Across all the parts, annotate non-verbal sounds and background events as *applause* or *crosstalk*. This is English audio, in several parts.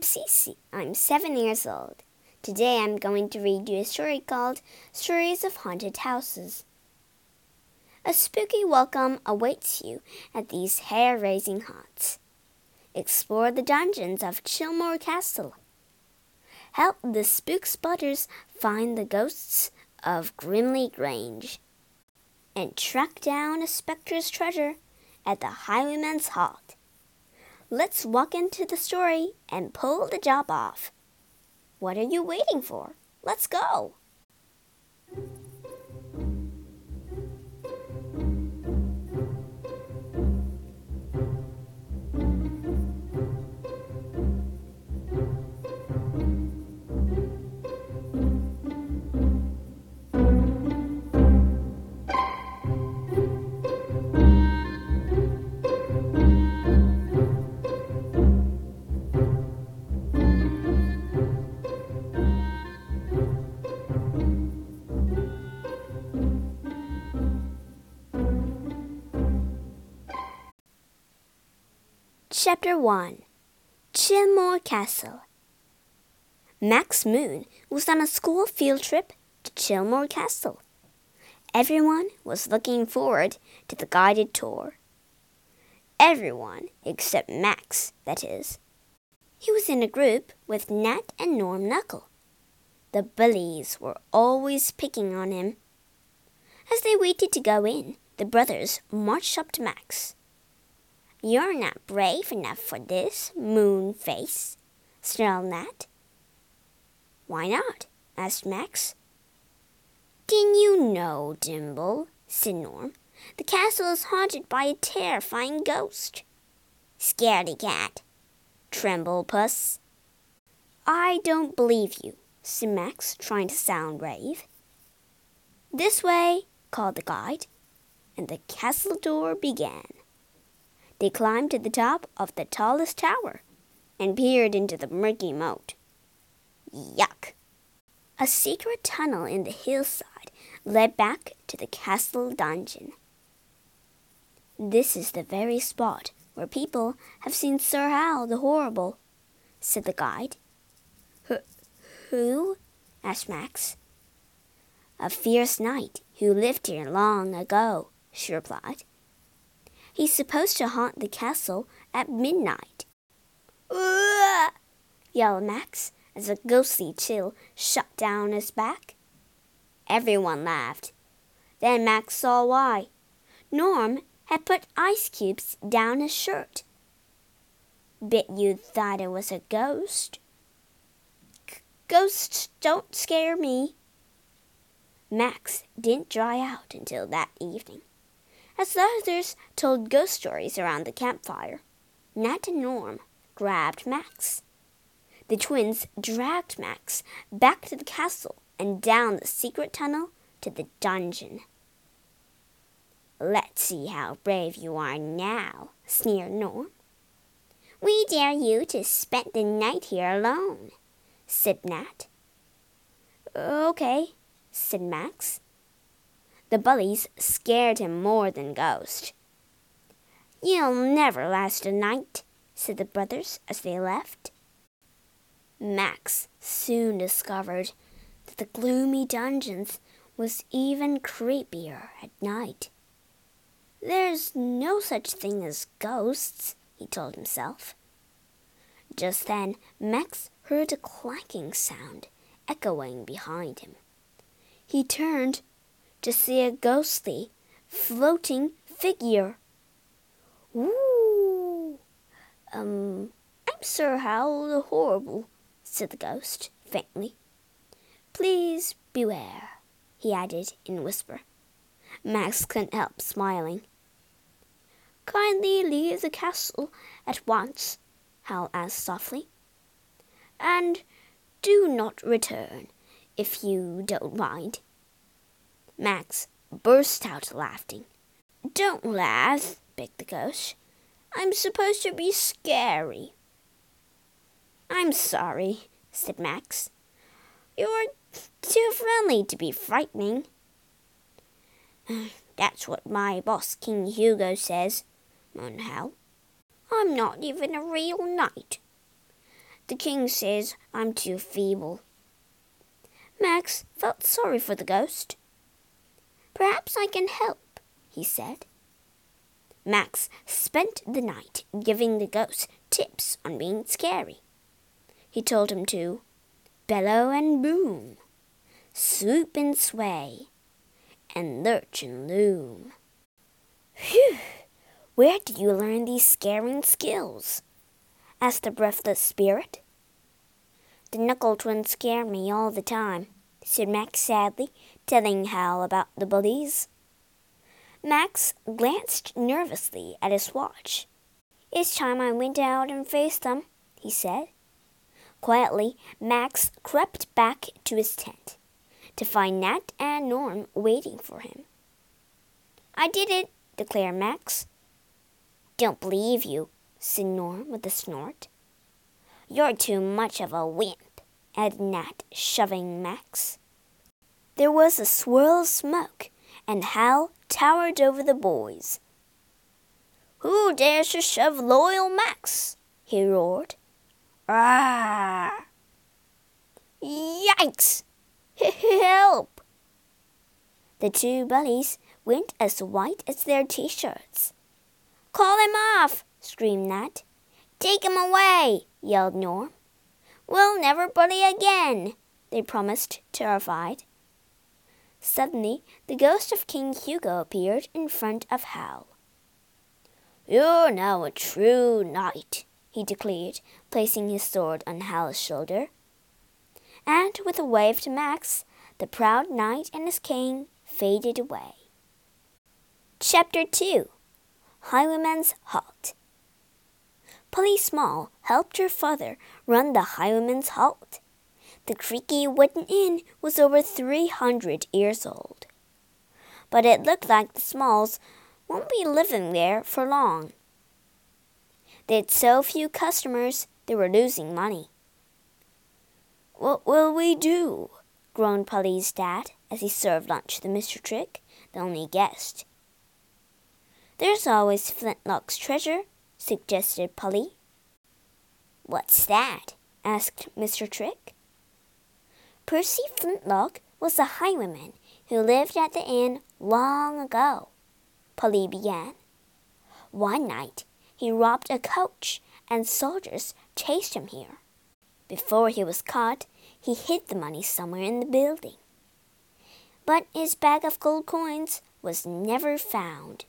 I'm Cece. I'm seven years old. Today I'm going to read you a story called Stories of Haunted Houses. A spooky welcome awaits you at these hair raising haunts. Explore the dungeons of Chilmore Castle. Help the spook spotters find the ghosts of Grimley Grange. And track down a spectre's treasure at the Highwayman's Halt. Let's walk into the story and pull the job off. What are you waiting for? Let's go! Chapter 1 Chillmore Castle Max Moon was on a school field trip to Chillmore Castle. Everyone was looking forward to the guided tour. Everyone except Max, that is. He was in a group with Nat and Norm Knuckle. The bullies were always picking on him. As they waited to go in, the brothers marched up to Max. You're not brave enough for this, Moonface, snarled Nat. Why not? asked Max. Didn't you know, Dimbo, said Norm. The castle is haunted by a terrifying ghost. Scaredy cat, tremble puss. I don't believe you, said Max, trying to sound brave. This way, called the guide, and the castle door began. They climbed to the top of the tallest tower and peered into the murky moat. Yuck! A secret tunnel in the hillside led back to the castle dungeon. This is the very spot where people have seen Sir Hal the Horrible, said the guide. Who? asked Max. A fierce knight who lived here long ago, she replied. He's supposed to haunt the castle at midnight. Ugh! yelled Max as a ghostly chill shut down his back. Everyone laughed. Then Max saw why. Norm had put ice cubes down his shirt. Bet you thought it was a ghost. Ghosts don't scare me. Max didn't dry out until that evening. As the others told ghost stories around the campfire, Nat and Norm grabbed Max. The twins dragged Max back to the castle and down the secret tunnel to the dungeon. Let's see how brave you are now, sneered Norm. We dare you to spend the night here alone, said Nat. Okay, said Max. The bullies scared him more than Ghost. You'll never last a night, said the brothers as they left. Max soon discovered that the gloomy dungeons was even creepier at night. There's no such thing as ghosts, he told himself. Just then, Max heard a clanking sound echoing behind him. He turned to see a ghostly, floating figure. Ooh! Um, I'm Sir Hal the Horrible, said the ghost faintly. Please beware, he added in a whisper. Max couldn't help smiling. Kindly leave the castle at once, Hal asked softly. And do not return, if you don't mind. Max burst out laughing. Don't laugh, begged the ghost. I'm supposed to be scary. I'm sorry, said Max. You're too friendly to be frightening. *sighs* That's what my boss, King Hugo, says, moaned Hal. I'm not even a real knight. The king says I'm too feeble. Max felt sorry for the ghost. Perhaps I can help, he said. Max spent the night giving the ghost tips on being scary. He told him to bellow and boom, swoop and sway, and lurch and loom. Phew! Where did you learn these scaring skills? asked the breathless spirit. The knuckle twins scare me all the time, said Max sadly, telling Hal about the bullies. Max glanced nervously at his watch. It's time I went out and faced them, he said. Quietly, Max crept back to his tent to find Nat and Norm waiting for him. I did it, declared Max. Don't believe you, said Norm with a snort. You're too much of a wimp, added Nat, shoving Max. There was a swirl of smoke, and Hal towered over the boys. Who dares to shove loyal Max? he roared. Ah! Yikes! *laughs* Help! The two bullies went as white as their t-shirts. Call him off! screamed Nat. Take him away! yelled Norm. We'll never bully again, they promised, terrified. Suddenly, the ghost of King Hugo appeared in front of Hal. You're now a true knight, he declared, placing his sword on Hal's shoulder. And with a wave to Max, the proud knight and his king faded away. Chapter 2 Highwayman's Halt Polly Small helped her father run the Highwayman's Halt. The creaky wooden inn was over three hundred years old. But it looked like the Smalls won't be living there for long. They had so few customers they were losing money. What will we do? groaned Polly's dad as he served lunch to Mr. Trick, the only guest. There's always Flintlock's treasure, suggested Polly. What's that? asked Mr. Trick. Percy Flintlock was a highwayman who lived at the inn long ago, Polly began. One night he robbed a coach and soldiers chased him here. Before he was caught, he hid the money somewhere in the building. But his bag of gold coins was never found.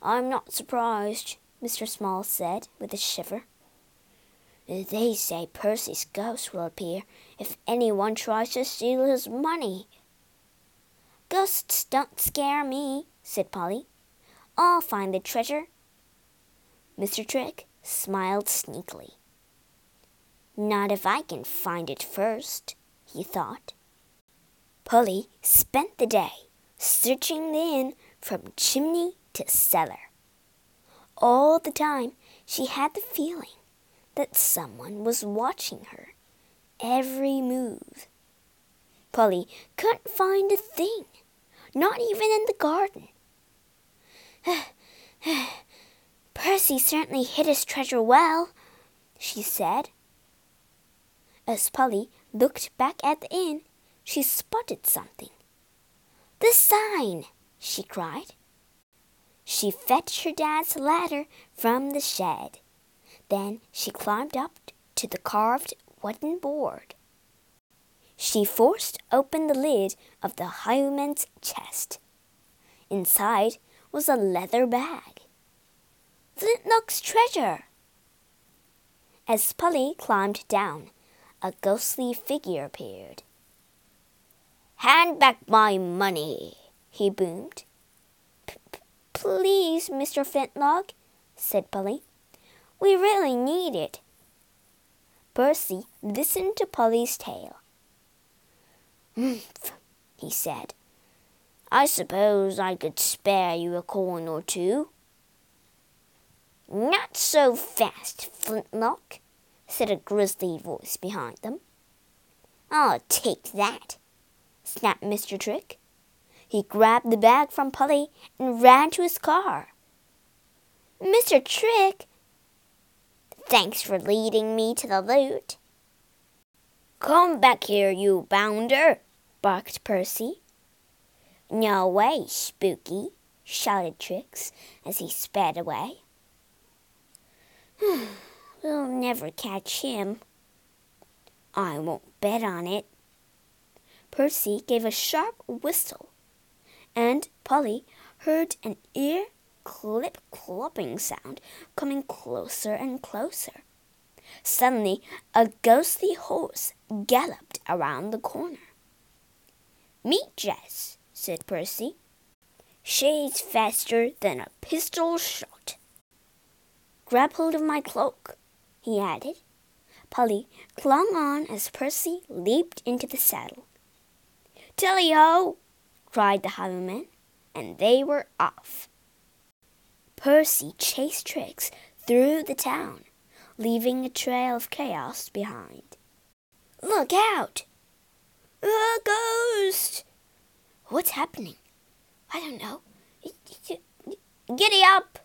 I'm not surprised, Mr. Small said with a shiver. They say Percy's ghost will appear if anyone tries to steal his money. Ghosts don't scare me, said Polly. I'll find the treasure. Mr. Trick smiled sneakily. Not if I can find it first, he thought. Polly spent the day searching the inn from chimney to cellar. All the time she had the feeling that someone was watching her every move. Polly couldn't find a thing, not even in the garden. *sighs* Percy certainly hid his treasure well, she said. As Polly looked back at the inn, she spotted something. The sign! she cried. She fetched her dad's ladder from the shed. Then she climbed up to the carved wooden board. She forced open the lid of the highwayman's chest. Inside was a leather bag. Flintlock's treasure! As Polly climbed down, a ghostly figure appeared. Hand back my money, he boomed. P -p Please, Mr. Flintlock, said Polly. We really need it. Percy listened to Polly's tale. Humph, he said. I suppose I could spare you a coin or two. Not so fast, Flintlock, said a grisly voice behind them. I'll take that, snapped Mr. Trick. He grabbed the bag from Polly and ran to his car. Mr. Trick, Thanks for leading me to the loot. Come back here, you bounder, barked Percy. No way, Spooky, shouted Trix as he sped away. *sighs* we'll never catch him. I won't bet on it. Percy gave a sharp whistle, and Polly heard an ear clip clopping sound coming closer and closer. Suddenly, a ghostly horse galloped around the corner. Meet Jess, said Percy. She's faster than a pistol shot. Grab hold of my cloak, he added. Polly clung on as Percy leaped into the saddle. Tilly ho! cried the highwayman, and they were off. Percy chased Trix through the town, leaving a trail of chaos behind. Look out! A ghost! What's happening? I don't know. Giddy up!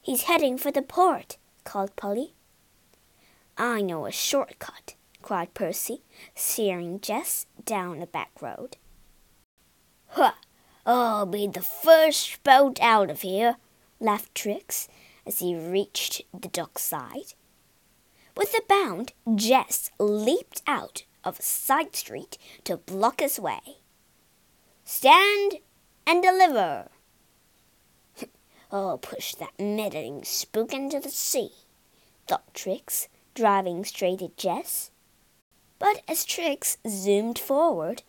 He's heading for the port, called Polly. I know a shortcut, cried Percy, steering Jess down a back road. Huh! I'll be the first boat out of here, laughed Trix as he reached the dock side. With a bound, Jess leaped out of a side street to block his way. Stand and deliver. *laughs* I'll push that meddling spook into the sea, thought Trix, driving straight at Jess. But as Trix zoomed forward,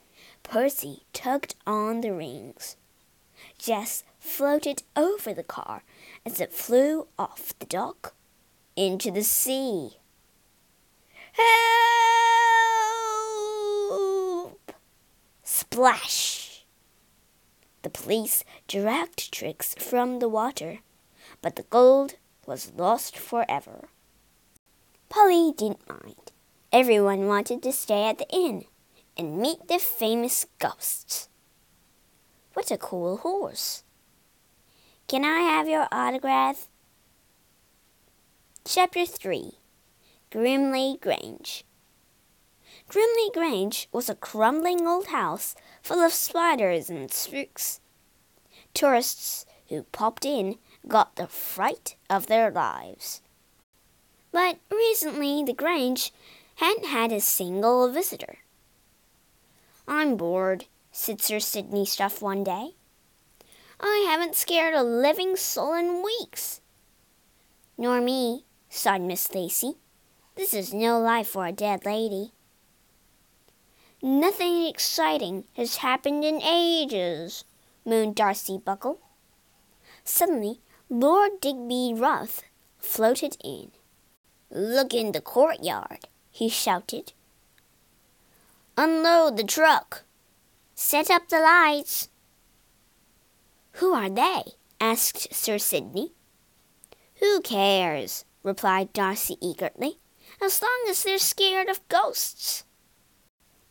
Percy tugged on the rings. Jess floated over the car as it flew off the dock into the sea. Help! Splash! The police dragged Trix from the water, but the gold was lost forever. Polly didn't mind. Everyone wanted to stay at the inn and meet the famous ghosts. What a cool horse! Can I have your autograph? Chapter 3 Grimley Grange Grimley Grange was a crumbling old house full of spiders and spooks. Tourists who popped in got the fright of their lives. But recently the Grange hadn't had a single visitor. I'm bored, said Sir Sidney Stuff one day. I haven't scared a living soul in weeks. Nor me, sighed Miss Lacy. This is no life for a dead lady. Nothing exciting has happened in ages, moaned Darcy Buckle. Suddenly, Lord Digby Ruth floated in. Look in the courtyard, he shouted. Unload the truck. Set up the lights. Who are they? asked Sir Sidney. Who cares? replied Darcy eagerly, as long as they're scared of ghosts.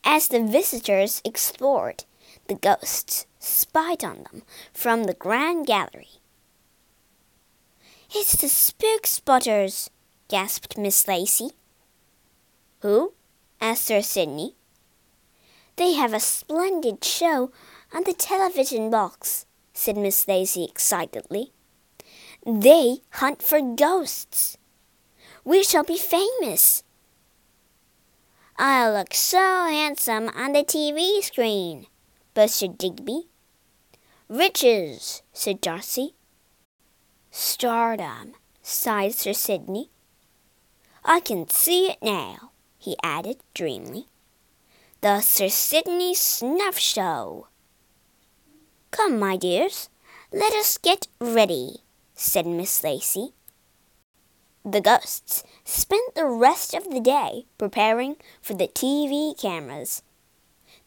As the visitors explored, the ghosts spied on them from the grand gallery. It's the spook spotters, gasped Miss Lacy. Who? asked Sir Sidney. They have a splendid show on the television box, said Miss Daisy excitedly. They hunt for ghosts. We shall be famous. I'll look so handsome on the TV screen, boasted Digby. Riches, said Darcy. Stardom, sighed Sir Sidney. I can see it now, he added dreamily the Sir Sidney Snuff Show. Come, my dears, let us get ready, said Miss Lacy. The ghosts spent the rest of the day preparing for the TV cameras.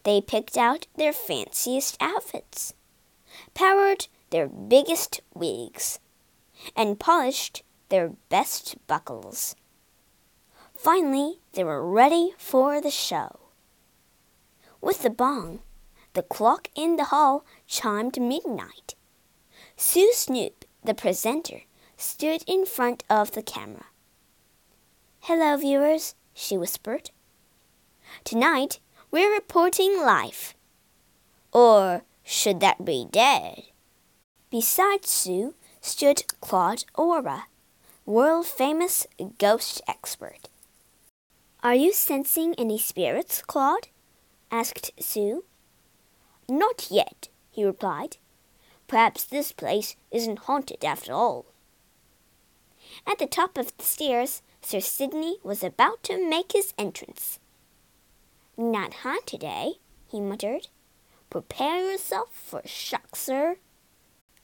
They picked out their fanciest outfits, powered their biggest wigs, and polished their best buckles. Finally, they were ready for the show. With the bong, the clock in the hall chimed midnight. Sue Snoop, the presenter, stood in front of the camera. Hello, viewers, she whispered. Tonight, we're reporting live. Or should that be dead? Beside Sue stood Claude Aura, world famous ghost expert. Are you sensing any spirits, Claude? Asked Sue. Not yet, he replied. Perhaps this place isn't haunted after all. At the top of the stairs, Sir Sidney was about to make his entrance. Not haunted, eh? he muttered. Prepare yourself for a shock, sir.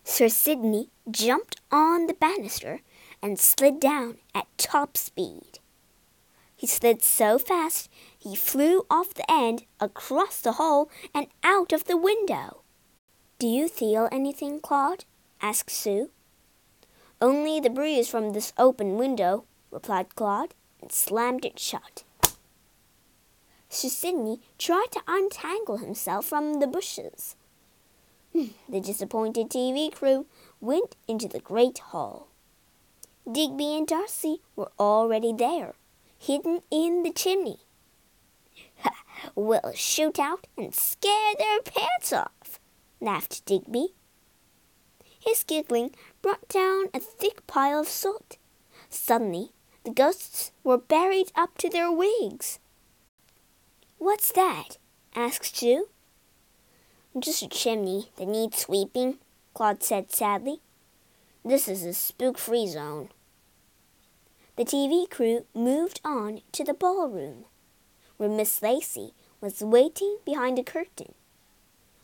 Sir Sidney jumped on the banister and slid down at top speed. He slid so fast he flew off the end, across the hall, and out of the window. Do you feel anything, Claude? asked Sue. Only the breeze from this open window, replied Claude, and slammed it shut. Sir Sidney tried to untangle himself from the bushes. *laughs* the disappointed TV crew went into the great hall. Digby and Darcy were already there, hidden in the chimney. *laughs* we'll shoot out and scare their pants off, laughed Digby. His giggling brought down a thick pile of soot. Suddenly, the ghosts were buried up to their wigs. What's that? asked Sue. Just a chimney that needs sweeping, Claude said sadly. This is a spook free zone. The TV crew moved on to the ballroom, where Miss Lacy was waiting behind a curtain.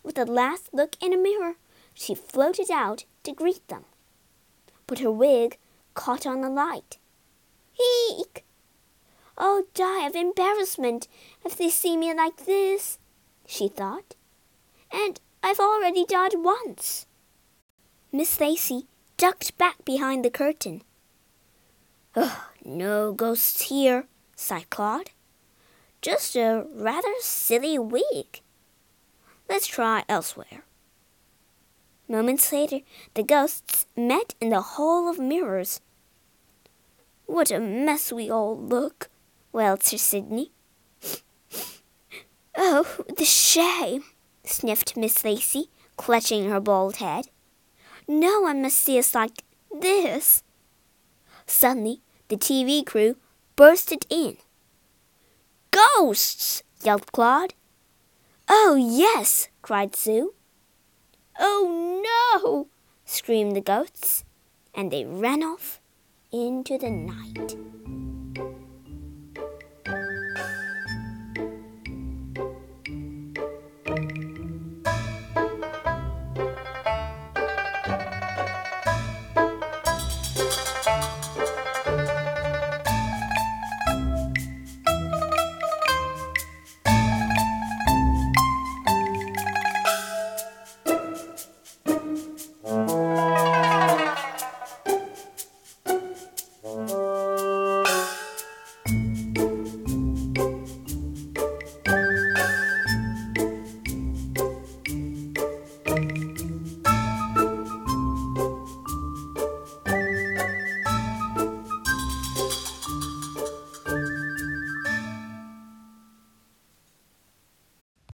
With a last look in a mirror, she floated out to greet them. But her wig caught on the light Eek! I'll die of embarrassment if they see me like this, she thought. And I've already died once. Miss Lacy ducked back behind the curtain. Oh, no ghosts here, sighed Claude. Just a rather silly wig. Let's try elsewhere. Moments later, the ghosts met in the Hall of Mirrors what a mess we all look, wailed Sir Sidney. *laughs* oh, the shame, sniffed Miss Lacy, clutching her bald head. No one must see us like this. Suddenly, the TV crew bursted in. Ghosts! yelled Claude. Oh, yes! cried Sue. Oh, no! screamed the ghosts, and they ran off into the night.